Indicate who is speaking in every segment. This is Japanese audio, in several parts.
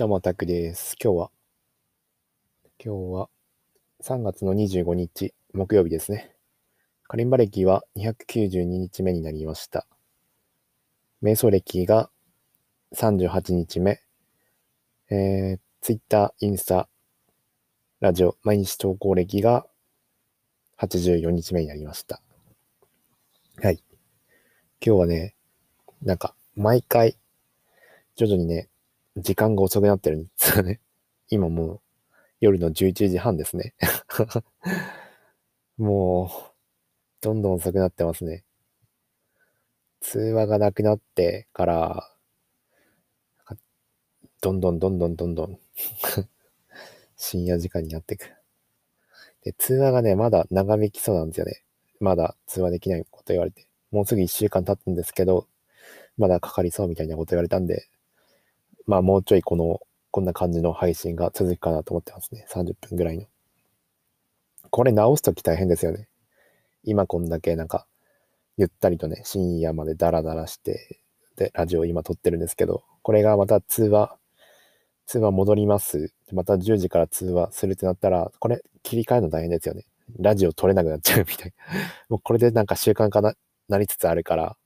Speaker 1: どうも、タクです。今日は、今日は3月の25日、木曜日ですね。カリンバ歴は292日目になりました。瞑想歴が38日目。えー、Twitter、インスタ、ラジオ、毎日投稿歴が84日目になりました。はい。今日はね、なんか、毎回、徐々にね、時間が遅くなってるんですよね。今もう夜の11時半ですね。もう、どんどん遅くなってますね。通話がなくなってから、どんどんどんどんどんどん 深夜時間になっていく。で、通話がね、まだ長引きそうなんですよね。まだ通話できないこと言われて。もうすぐ1週間経つんですけど、まだかかりそうみたいなこと言われたんで、まあもうちょいこの、こんな感じの配信が続くかなと思ってますね。30分ぐらいの。これ直すとき大変ですよね。今こんだけなんか、ゆったりとね、深夜までダラダラして、で、ラジオ今撮ってるんですけど、これがまた通話、通話戻ります。また10時から通話するってなったら、これ切り替えるの大変ですよね。ラジオ撮れなくなっちゃうみたいな。もうこれでなんか習慣化ななりつつあるから、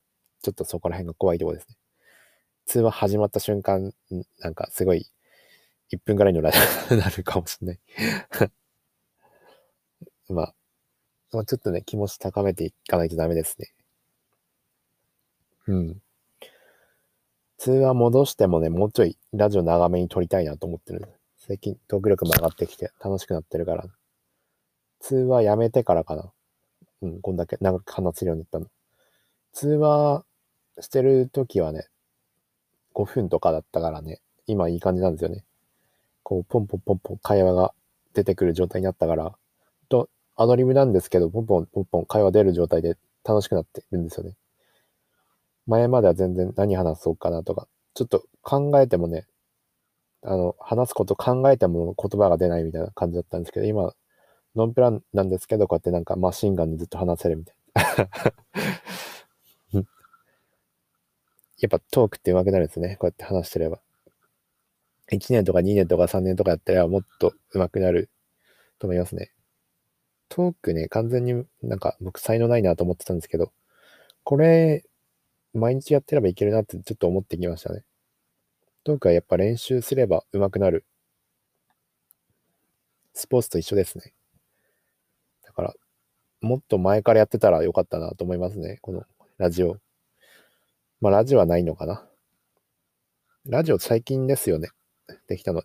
Speaker 1: ちょっとそこら辺が怖いとこですね。通話始まった瞬間、なんかすごい、1分ぐらいのラジオになるかもしれない まあ、まあ、ちょっとね、気持ち高めていかないとダメですね。うん。通話戻してもね、もうちょいラジオ長めに撮りたいなと思ってる。最近トーク力も上がってきて楽しくなってるから。通話やめてからかな。うん、こんだけ長く話せるようになったの。通話してるときはね、5分とかだったからね、今いい感じなんですよね。こう、ポンポンポンポン会話が出てくる状態になったから、と、アドリブなんですけど、ポンポンポンポン会話出る状態で楽しくなってるんですよね。前までは全然何話そうかなとか、ちょっと考えてもね、あの、話すこと考えても言葉が出ないみたいな感じだったんですけど、今、ノンプランなんですけど、こうやってなんかマシンガンでずっと話せるみたいな。やっぱトークって上手くなるんですね。こうやって話してれば。1年とか2年とか3年とかやったらもっと上手くなると思いますね。トークね、完全になんか僕才能ないなと思ってたんですけど、これ、毎日やってればいけるなってちょっと思ってきましたね。トークはやっぱ練習すれば上手くなる。スポーツと一緒ですね。だから、もっと前からやってたらよかったなと思いますね。このラジオ。まあ、ラジオはないのかな。ラジオ最近ですよね。できたの。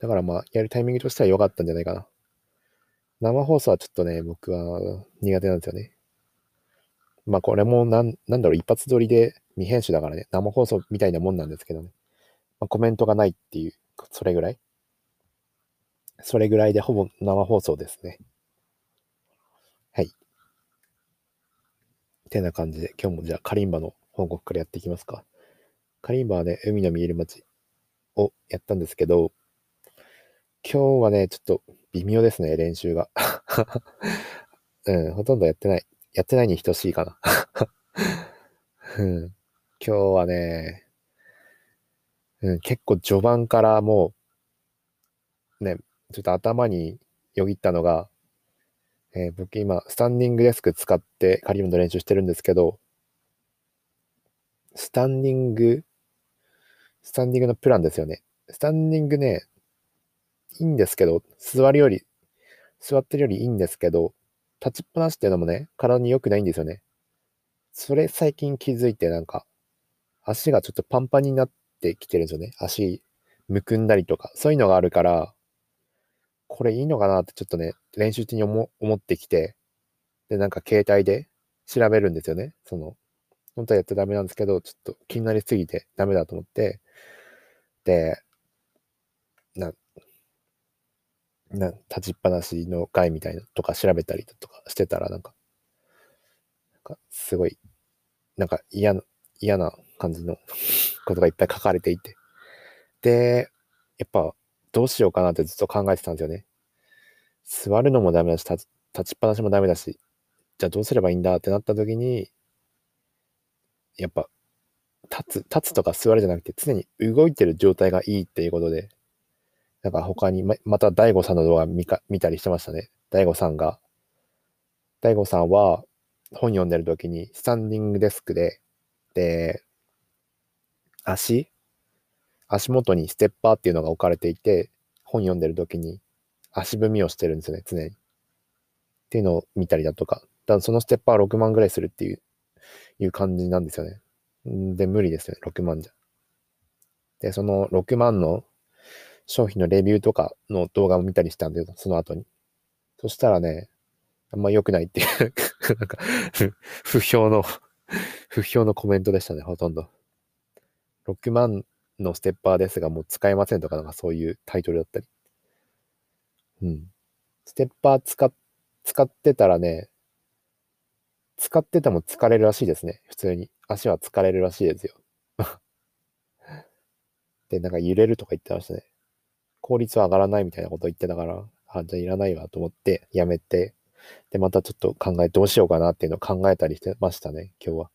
Speaker 1: だからまあ、やるタイミングとしては良かったんじゃないかな。生放送はちょっとね、僕は苦手なんですよね。まあこれもなん、なんだろう、一発撮りで未編集だからね、生放送みたいなもんなんですけどね。まあ、コメントがないっていう、それぐらい。それぐらいでほぼ生放送ですね。はい。てな感じで、今日もじゃあカリンバの報告からやっていきますか。カリンバはね、海の見える街をやったんですけど、今日はね、ちょっと微妙ですね、練習が。うん、ほとんどやってない。やってないに等しいかな。うん、今日はね、うん、結構序盤からもう、ね、ちょっと頭によぎったのが、えー、僕今、スタンディングデスク使ってカリウムの練習してるんですけど、スタンディング、スタンディングのプランですよね。スタンディングね、いいんですけど、座るより、座ってるよりいいんですけど、立ちっぱなしっていうのもね、体に良くないんですよね。それ最近気づいてなんか、足がちょっとパンパンになってきてるんですよね。足、むくんだりとか、そういうのがあるから、これいいのかなってちょっとね、練習中に思ってきて、で、なんか携帯で調べるんですよね。その、本当はやってダメなんですけど、ちょっと気になりすぎてダメだと思って、で、な、な、立ちっぱなしの回みたいなとか調べたりとかしてたら、なんか、なんかすごい、なんか嫌な、嫌な感じの ことがいっぱい書かれていて。で、やっぱ、どうしようかなってずっと考えてたんですよね。座るのもダメだし、立ちっぱなしもダメだし、じゃあどうすればいいんだってなった時に、やっぱ、立つ、立つとか座るじゃなくて、常に動いてる状態がいいっていうことで、なんか他にま、また大悟さんの動画見か見たりしてましたね。大悟さんが。大悟さんは本読んでる時にスタンディングデスクで、で、足？足元にステッパーっていうのが置かれていて、本読んでる時に足踏みをしてるんですよね、常に。っていうのを見たりだとか。だそのステッパー6万ぐらいするっていう、いう感じなんですよね。で、無理ですよね、6万じゃ。で、その6万の商品のレビューとかの動画を見たりしたんで、その後に。そしたらね、あんま良くないっていうなんか不評の不評のコメントでしたね、ほとんど。6万のステッパーですが、もう使えませんとか、なんかそういうタイトルだったり。うん。ステッパー使っ、使ってたらね、使ってても疲れるらしいですね。普通に。足は疲れるらしいですよ。で、なんか揺れるとか言ってましたね。効率は上がらないみたいなこと言ってたから、あ、じゃあいらないわと思ってやめて、で、またちょっと考え、どうしようかなっていうのを考えたりしてましたね、今日は。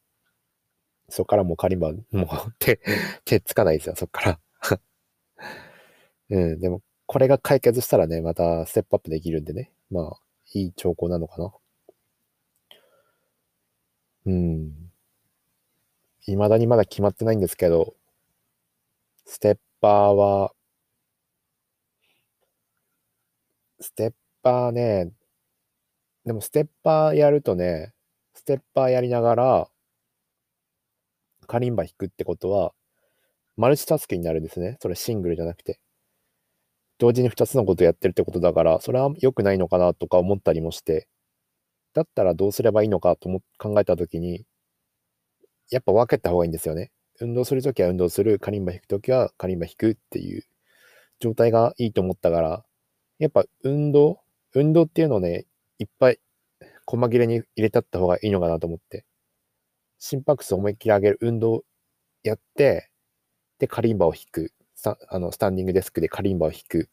Speaker 1: そっからもうカリンバ、もう手、手つかないですよ、そっから うん、でも、これが解決したらね、またステップアップできるんでね。まあ、いい兆候なのかな。うん。未だにまだ決まってないんですけど、ステッパーは、ステッパーね、でもステッパーやるとね、ステッパーやりながら、カリンバ弾くってことは、マルチタスクになるんですね。それシングルじゃなくて。同時に2つのことやってるってことだから、それは良くないのかなとか思ったりもして、だったらどうすればいいのかとも考えたときに、やっぱ分けた方がいいんですよね。運動するときは運動する、カリンバ弾くときはカリンバ弾くっていう状態がいいと思ったから、やっぱ運動運動っていうのをね、いっぱい細切れに入れたった方がいいのかなと思って。心拍数を思いっきり上げる運動やって、で、カリンバを弾く。あのスタンディングデスクでカリンバを弾く。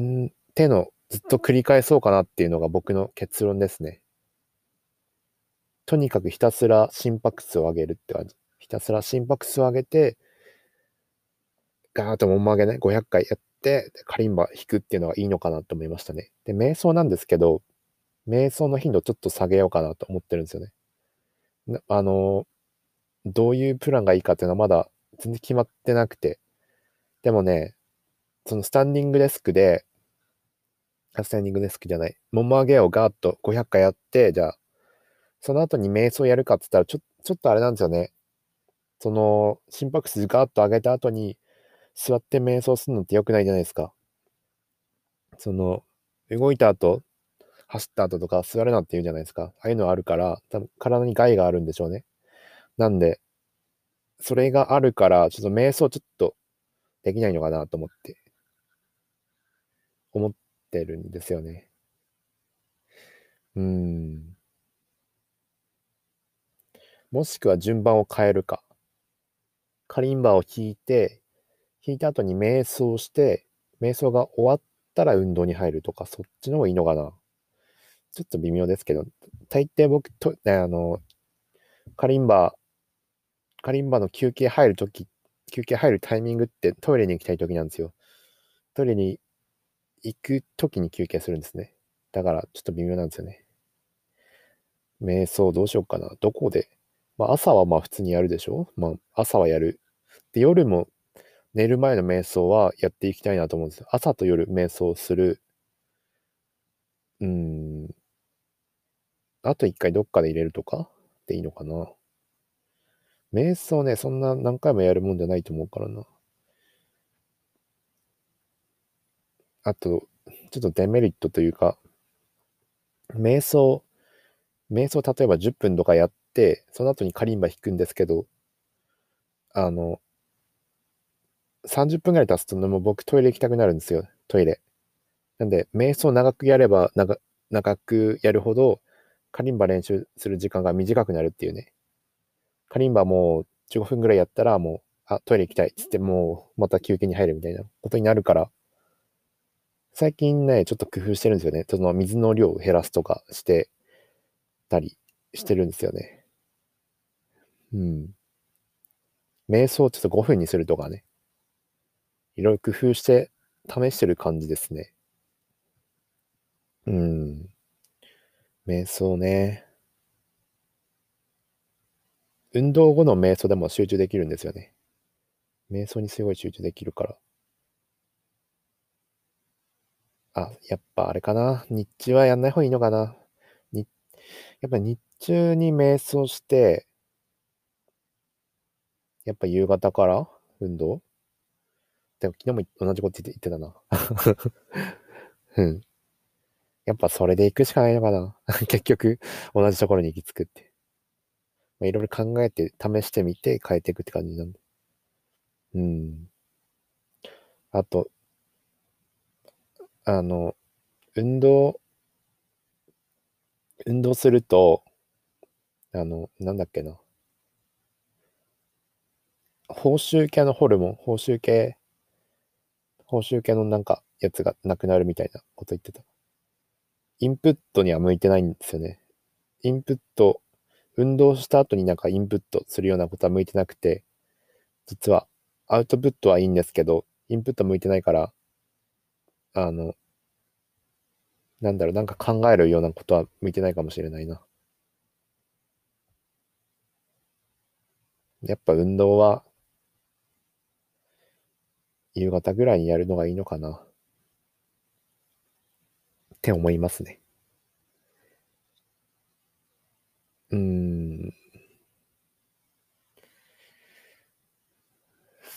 Speaker 1: んっていうのずっと繰り返そうかなっていうのが僕の結論ですね。とにかくひたすら心拍数を上げるって感じ。ひたすら心拍数を上げて、ガーッともも上げね、500回やって、カリンバ弾くっていうのがいいのかなと思いましたね。で、瞑想なんですけど、瞑想の頻度ちょっと下げようかなと思ってるんですよね。あの、どういうプランがいいかっていうのはまだ全然決まってなくて。でもね、そのスタンディングデスクで、スタンディングデスクじゃない、もも上げをガーッと500回やって、じゃあ、その後に瞑想やるかって言ったら、ちょ、ちょっとあれなんですよね。その、心拍数ガーッと上げた後に、座って瞑想するのって良くないじゃないですか。その、動いた後、走った後とか座るなって言うじゃないですか。ああいうのあるから、多分体に害があるんでしょうね。なんで、それがあるから、ちょっと瞑想ちょっとできないのかなと思って、思ってるんですよね。うん。もしくは順番を変えるか。カリンバを弾いて、弾いた後に瞑想して、瞑想が終わったら運動に入るとか、そっちの方がいいのかな。ちょっと微妙ですけど、大抵僕と、ねあの、カリンバ、カリンバの休憩入るとき、休憩入るタイミングってトイレに行きたいときなんですよ。トイレに行くときに休憩するんですね。だからちょっと微妙なんですよね。瞑想どうしようかな。どこで？まあ、朝はまあ普通にやるでしょ？まあ、朝はやる。で、夜も寝る前の瞑想はやっていきたいなと思うんですよ。朝と夜瞑想する。うん。あと一回どっかで入れるとか？でいいのかな。瞑想ね、そんな何回もやるもんじゃないと思うからな。あと、ちょっとデメリットというか、瞑想、瞑想例えば10分とかやって、その後にカリンバ弾くんですけど、あの、30分ぐらい経つともう僕トイレ行きたくなるんですよ、トイレ。なんで、瞑想長くやれば長長くやるほど、カリンバ練習する時間が短くなるっていうね。カリンバもう15分ぐらいやったらもう、あ、トイレ行きたいっつってもうまた休憩に入るみたいなことになるから、最近ね、ちょっと工夫してるんですよね。その水の量を減らすとかしてたりしてるんですよね。うん。瞑想をちょっと5分にするとかね。いろいろ工夫して試してる感じですね。うん。瞑想ね。運動後の瞑想でも集中できるんですよね。瞑想にすごい集中できるから。あ、やっぱあれかな。日中はやんない方がいいのかな。にやっぱ日中に瞑想して、やっぱ夕方から運動？でも昨日も同じこと言ってたな。うん。やっぱそれで行くしかないのかな。結局、同じところに行き着くって。まあ、いろいろ考えて、試してみて変えていくって感じなんで。うん。あと、あの、運動、運動すると、あの、なんだっけな。報酬系のホルモン、報酬系、報酬系のなんかやつがなくなるみたいなこと言ってた。インプットには向いてないんですよね。インプット、運動した後になんかインプットするようなことは向いてなくて、実はアウトプットはいいんですけど、インプット向いてないから、あの、なんだろう、なんか考えるようなことは向いてないかもしれないな。やっぱ運動は、夕方ぐらいにやるのがいいのかな。って思いますね。うん。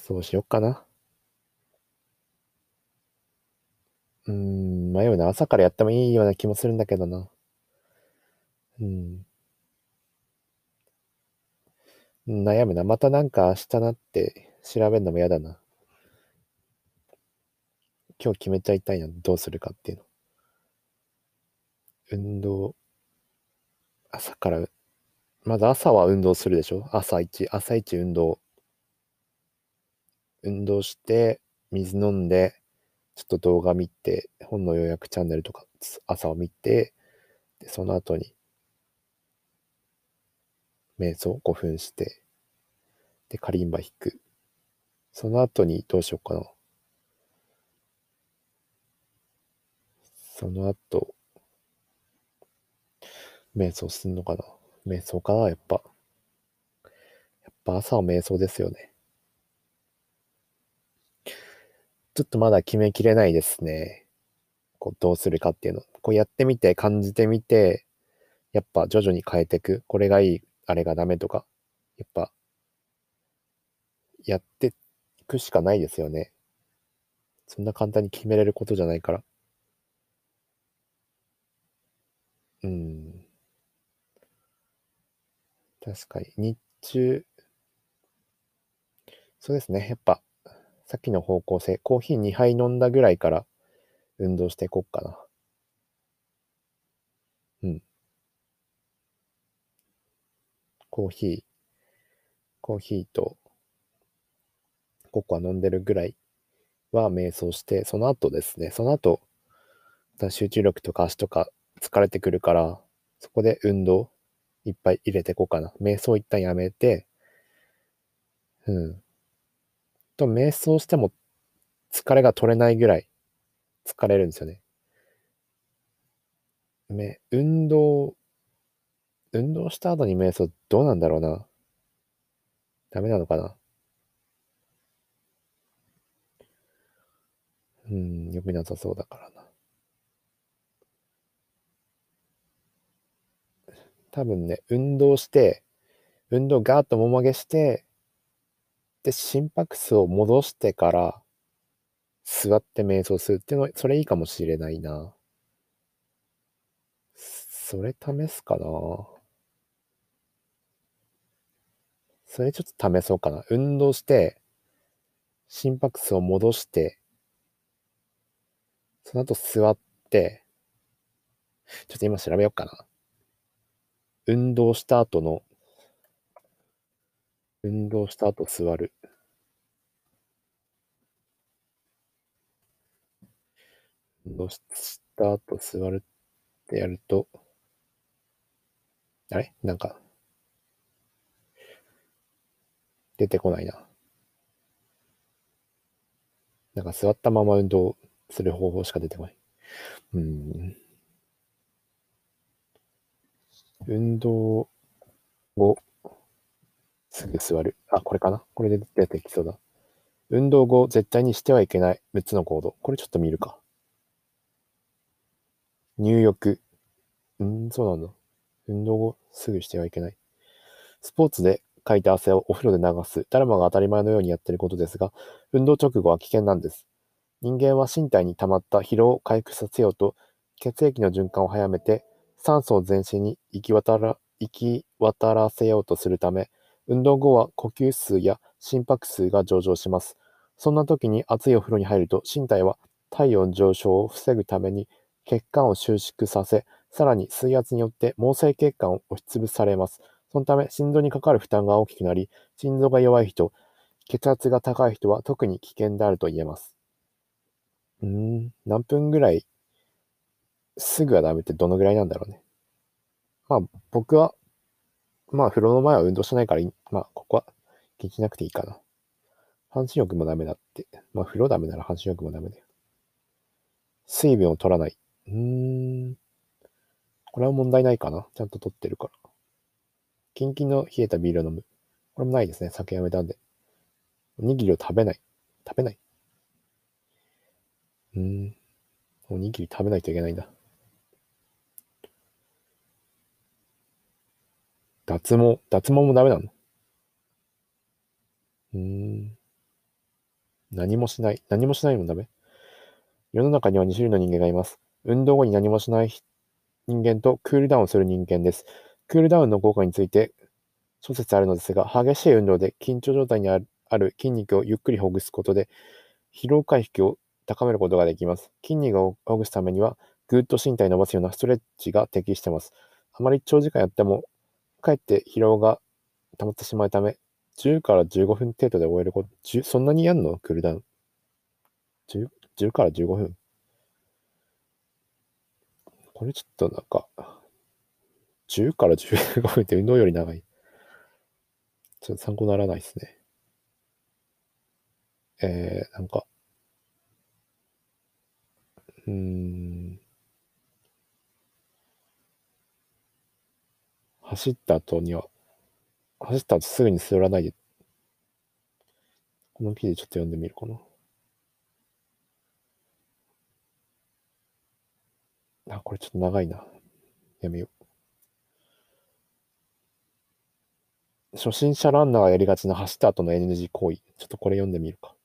Speaker 1: そうしよっかな。うん、迷うな。朝からやってもいいような気もするんだけどな。うん。悩むな。またなんか明日なって調べるのも嫌だな。今日決めちゃいたいな。どうするかっていうの。運動。朝から、まず朝は運動するでしょ？朝一、朝一運動。運動して、水飲んで、ちょっと動画見て、本の予約チャンネルとか朝を見て、で、その後に、瞑想5分して、で、カリンバ弾く。その後にどうしようかな。その後、瞑想すんのかな瞑想かなやっぱ。やっぱ朝は瞑想ですよね。ちょっとまだ決めきれないですね。こうどうするかっていうの。こうやってみて、感じてみて、やっぱ徐々に変えていく。これがいい、あれがダメとか。やっぱ、やっていくしかないですよね。そんな簡単に決めれることじゃないから。うん。確かに。日中、そうですね。やっぱ、さっきの方向性、コーヒー2杯飲んだぐらいから運動していこうかな。うん。コーヒー、コーヒーとココア飲んでるぐらいは瞑想して、その後ですね、その後、集中力とか足とか疲れてくるから、そこで運動いっぱい入れていこうかな。瞑想一旦やめて、うん。と、瞑想しても疲れが取れないぐらい疲れるんですよね。め、運動、運動した後に瞑想どうなんだろうな。ダメなのかな。うん、良くなさそうだからな。多分ね、運動して、運動ガーッともも上げして、で、心拍数を戻してから、座って瞑想するっていうの、それいいかもしれないな。それ試すかな。それちょっと試そうかな。運動して、心拍数を戻して、その後座って、ちょっと今調べようかな。運動した後の、運動した後座る。運動した後座るってやると、あれ？なんか、出てこないな。なんか座ったまま運動する方法しか出てこない。うん。運動後、すぐ座る。あ、これかな？これで出てきそうだ。運動後、絶対にしてはいけない6つの行動。これちょっと見るか。入浴。うん、そうなんだ。運動後、すぐしてはいけない。スポーツでかいた汗をお風呂で流す。誰もが当たり前のようにやってることですが、運動直後は危険なんです。人間は身体に溜まった疲労を回復させようと、血液の循環を早めて、酸素を全身に行き渡ら行き渡らせようとするため、運動後は呼吸数や心拍数が上昇します。そんな時に熱いお風呂に入ると、身体は体温上昇を防ぐために血管を収縮させ、さらに水圧によって毛細血管を押しつぶされます。そのため、心臓にかかる負担が大きくなり、心臓が弱い人、血圧が高い人は特に危険であると言えます。うーん、何分ぐらい、すぐはダメってどのぐらいなんだろうね。まあ、僕は、まあ、風呂の前は運動しないから、まあ、ここは気にしなくていいかな。半身浴もダメだって。まあ、風呂ダメなら半身浴もダメだよ。水分を取らない。うーん。これは問題ないかな。ちゃんと取ってるから。キンキンの冷えたビールを飲む。これもないですね。酒やめたんで。おにぎりを食べない。食べない。うーん。おにぎり食べないといけないんだ。脱毛。脱毛もダメなの？うーん。何もしない。何もしないもダメ？世の中には2種類の人間がいます。運動後に何もしない人間とクールダウンする人間です。クールダウンの効果について諸説あるのですが、激しい運動で緊張状態にある筋肉をゆっくりほぐすことで、疲労回復を高めることができます。筋肉をほぐすためには、ぐっと身体を伸ばすようなストレッチが適しています。あまり長時間やっても、かえって疲労が溜まってしまうため、10から15分程度で終えること、そんなにやんの？クールダウン。10, 10から15分。これちょっとなんか、10から15分って運動より長い。ちょっと参考にならないですね。えー、なんか、うーん、走った後には、走った後すぐに座らないで、この記事ちょっと読んでみるかな。あ、これちょっと長いな。やめよう。初心者ランナーがやりがちな走った後の NG 行為。ちょっとこれ読んでみるか。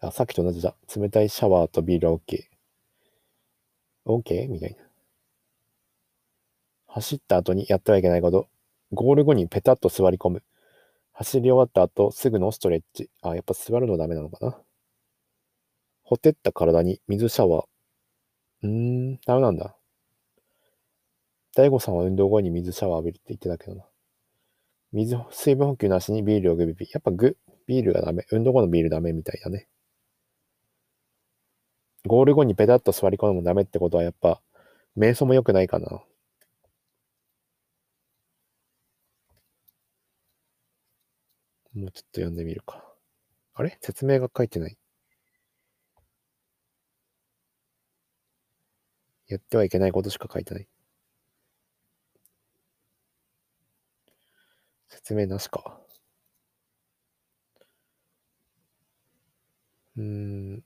Speaker 1: あ、さっきと同じだ。冷たいシャワーとビールは OK。OK? みたいな。走った後にやってはいけないこと。ゴール後にペタッと座り込む。走り終わった後、すぐのストレッチ。あ、やっぱ座るのダメなのかな。ほてった体に水シャワー。うーん、ダメなんだ。大悟さんは運動後に水シャワー浴びるって言ってたけどな。水、水分補給なしにビールをグビビ。やっぱグ、ビールがダメ。運動後のビールダメみたいだね。ゴール後にペタッと座り込むのもダメってことはやっぱ、瞑想も良くないかな。もうちょっと読んでみるか。あれ？説明が書いてない。やってはいけないことしか書いてない。説明なしか。うん。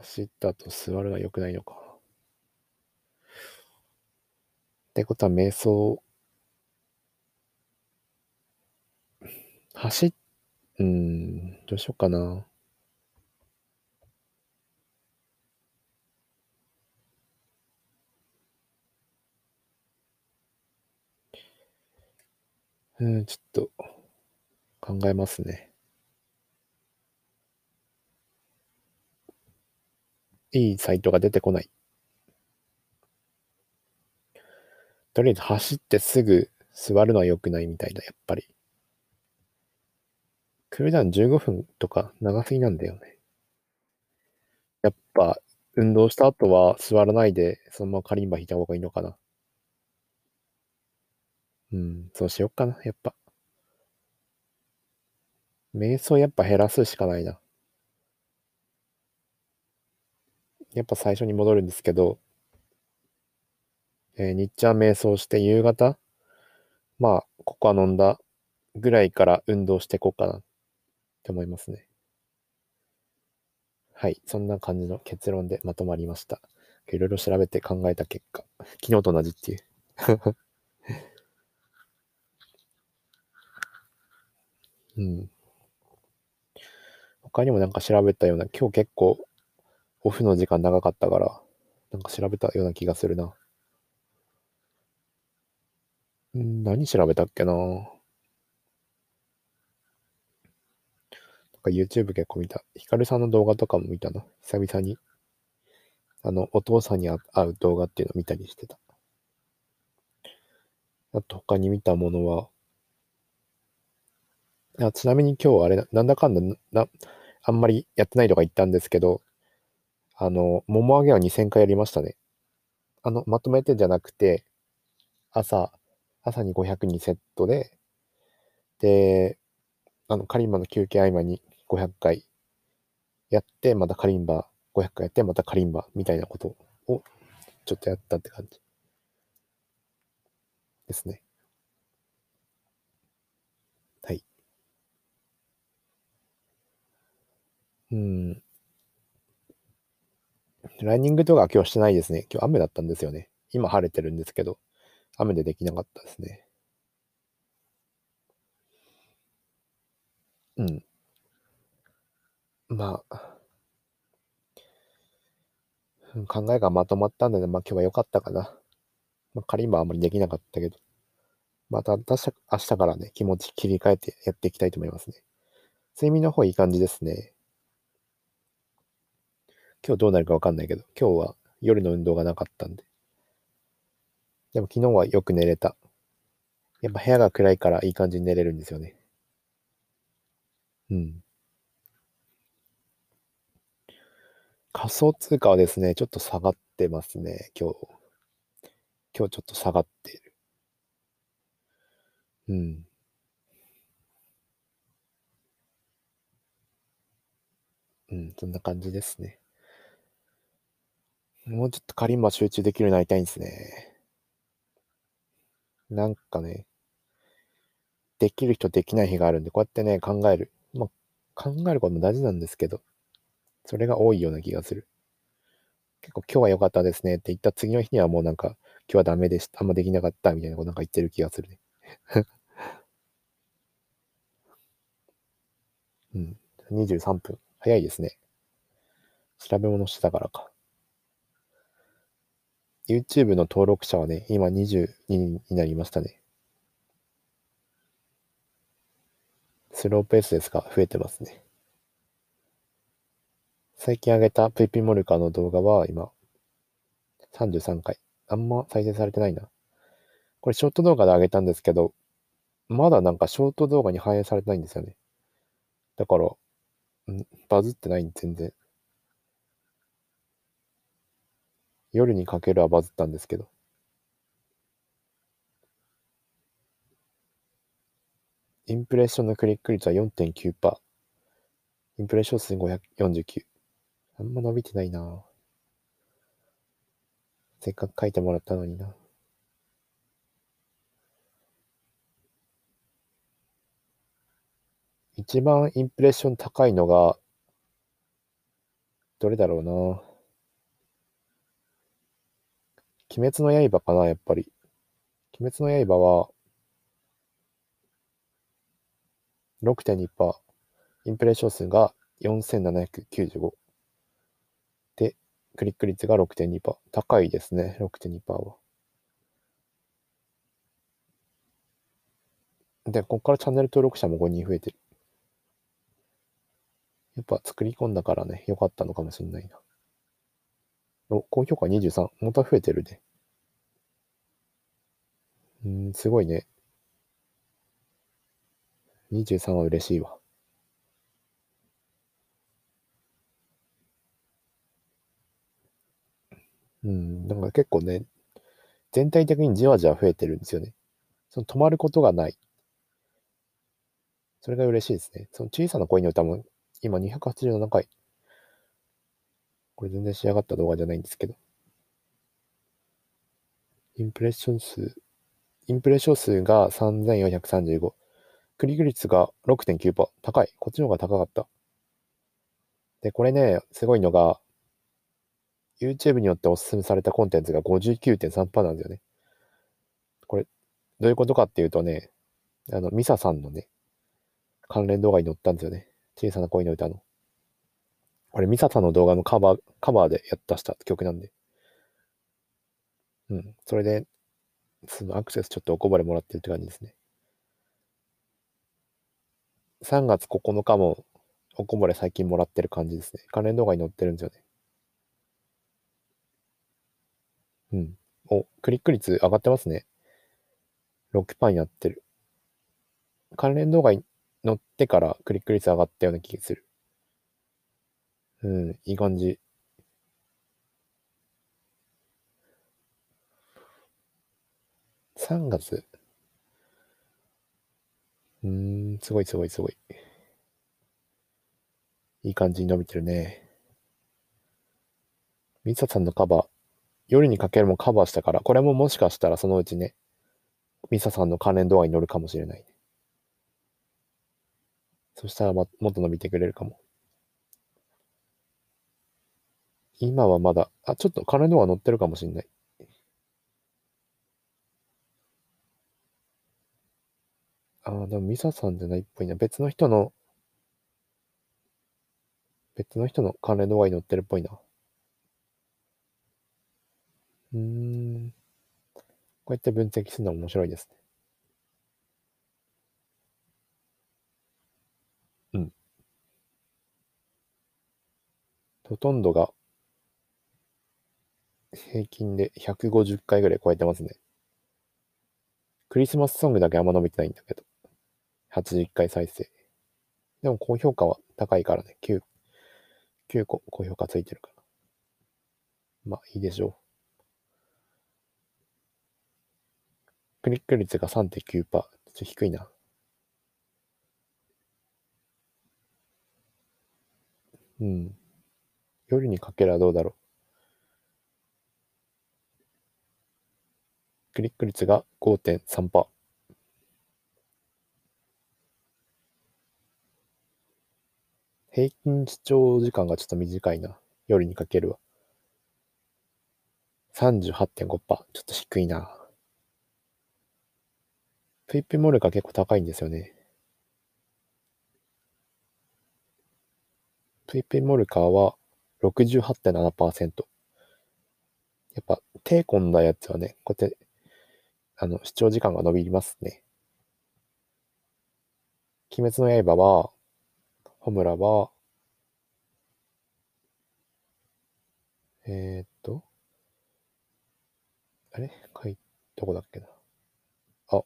Speaker 1: 走った後座るのは良くないのか。ってことは瞑想、走っ、うん、どうしようかな。うん、ちょっと考えますね。いいサイトが出てこない。とりあえず走ってすぐ座るのは良くないみたいだ、やっぱり。クールダウン15分とか長すぎなんだよね。やっぱ、運動した後は座らないで、そのままカリンバ弾いた方がいいのかな。うん、そうしよっかな、やっぱ。瞑想やっぱ減らすしかないな。やっぱ最初に戻るんですけど、えー、日中は瞑想して夕方、まあ、ココア飲んだぐらいから運動していこうかなって思いますね。はい。そんな感じの結論でまとまりました。いろいろ調べて考えた結果、昨日と同じっていう うん。他にもなんか調べたような、今日結構オフの時間長かったから、なんか調べたような気がするな。ん何調べたっけななんか YouTube 結構見た。ヒカルさんの動画とかも見たな。久々に。あの、お父さんに会う動画っていうのを見たりしてた。あと他に見たものは、あちなみに今日あれ、なんだかんだな、あんまりやってないとか言ったんですけど、あの、もも上げは2000回やりましたね。あの、まとめてじゃなくて、朝、朝に500にセットで、で、あの、カリンバの休憩合間に500回やって、またカリンバ500回やって、またカリンバみたいなことをちょっとやったって感じですね。はい。うん。ランニングとか今日してないですね。今日雨だったんですよね。今晴れてるんですけど、雨でできなかったですね。うん。まあ、考えがまとまったんで、ね、まあ今日は良かったかな。まあ仮にもあんまりできなかったけど、また明日からね、気持ち切り替えてやっていきたいと思いますね。睡眠の方いい感じですね。今日どうなるかわかんないけど、今日は夜の運動がなかったんで。でも昨日はよく寝れた。やっぱ部屋が暗いからいい感じに寝れるんですよね。うん。仮想通貨はですね、ちょっと下がってますね、今日。今日ちょっと下がっている。うん。うん、そんな感じですね。もうちょっとカリンバ集中できるようになりたいんですね。なんかね、できる人できない日があるんで、こうやってね、考える。まあ、考えることも大事なんですけど、それが多いような気がする。結構今日は良かったですねって言った次の日にはもうなんか、今日はダメでした。あんまできなかったみたいなことなんか言ってる気がするね。うん。23分。早いですね。調べ物してたからか。YouTube の登録者はね、今22人になりましたね。スローペースですが、増えてますね。最近上げたプイピモルカの動画は今、33回。あんま再生されてないな。これショート動画で上げたんですけど、まだなんかショート動画に反映されてないんですよね。だから、バズってないん全然。夜にかけるはバズったんですけど。インプレッションのクリック率は4.9%。インプレッション数549。あんま伸びてないなせっかく書いてもらったのにな。一番インプレッション高いのが、どれだろうな。鬼滅の刃かな、やっぱり。鬼滅の刃は、6.2%。インプレッション数が4795。で、クリック率が6.2%。高いですね、6.2%は。で、ここからチャンネル登録者も5人増えてる。やっぱ作り込んだからね、良かったのかもしれないな。お、高評価23。また増えてるね。うん、すごいね。23は嬉しいわ。うん、なんか結構ね、全体的にじわじわ増えてるんですよね。その止まることがない。それが嬉しいですね。その小さな声に歌も今287回。これ全然仕上がった動画じゃないんですけど。インプレッション数、インプレッション数が3435。クリック率が6.9%。高い。こっちの方が高かった。で、これね、すごいのが、YouTube によっておすすめされたコンテンツが59.3%なんですよね。これ、どういうことかっていうとね、あの、ミサさんのね、関連動画に載ったんですよね。小さな恋の歌の。これ、ミサさんの動画のカバー、カバーでやったした曲なんで。うん。それで、そのアクセスちょっとおこぼれもらってるって感じですね。3月9日もおこぼれ最近もらってる感じですね。関連動画に載ってるんですよね。うん。お、クリック率上がってますね。6%になってる。関連動画に載ってからクリック率上がったような気がする。うん、いい感じ。3月？うーん、すごいすごいすごい。いい感じに伸びてるね。ミサさんのカバー、夜にかけるもカバーしたから、これももしかしたらそのうちね、ミサさんの関連動画に載るかもしれないね。そしたらま、もっと伸びてくれるかも。今はまだ、あ、ちょっと関連動画載ってるかもしれない。あー、でもミサさんじゃないっぽいな。別の人の、別の人の関連動画に載ってるっぽいな。うーん。こうやって分析するの面白いですね。うん。ほとんどが平均で150回ぐらい超えてますね。クリスマスソングだけあんま伸びてないんだけど。81回再生。でも高評価は高いからね。9、9個高評価ついてるから。まあいいでしょう。クリック率が3.9%。ちょっと低いな。うん。夜にかけるはどうだろう。クリック率が5.3%。平均視聴時間がちょっと短いな。夜にかけるは。38.5%。ちょっと低いな。ペイペイモルが結構高いんですよね。ペイペイモルカーは68.7%。やっぱ手込んだやつはね、こうやって、あの、視聴時間が伸びますね。鬼滅の刃は、ホムラは、えー、っと、あれ？書い、どこだっけな。あ、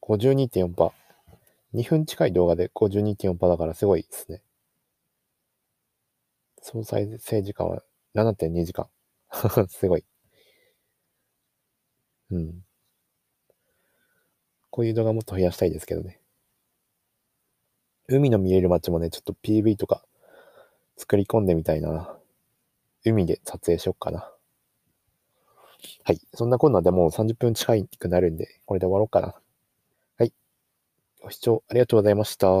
Speaker 1: 52.4%。2分近い動画で52.4%だからすごいですね。総再生時間は7.2時間。すごい。うん。こういう動画もっと増やしたいですけどね。海の見える街もね、ちょっと PV とか作り込んでみたいな。海で撮影しよっかな。はい。そんなこんなでもう30分近くなるんで、これで終わろうかな。はい。ご視聴ありがとうございました。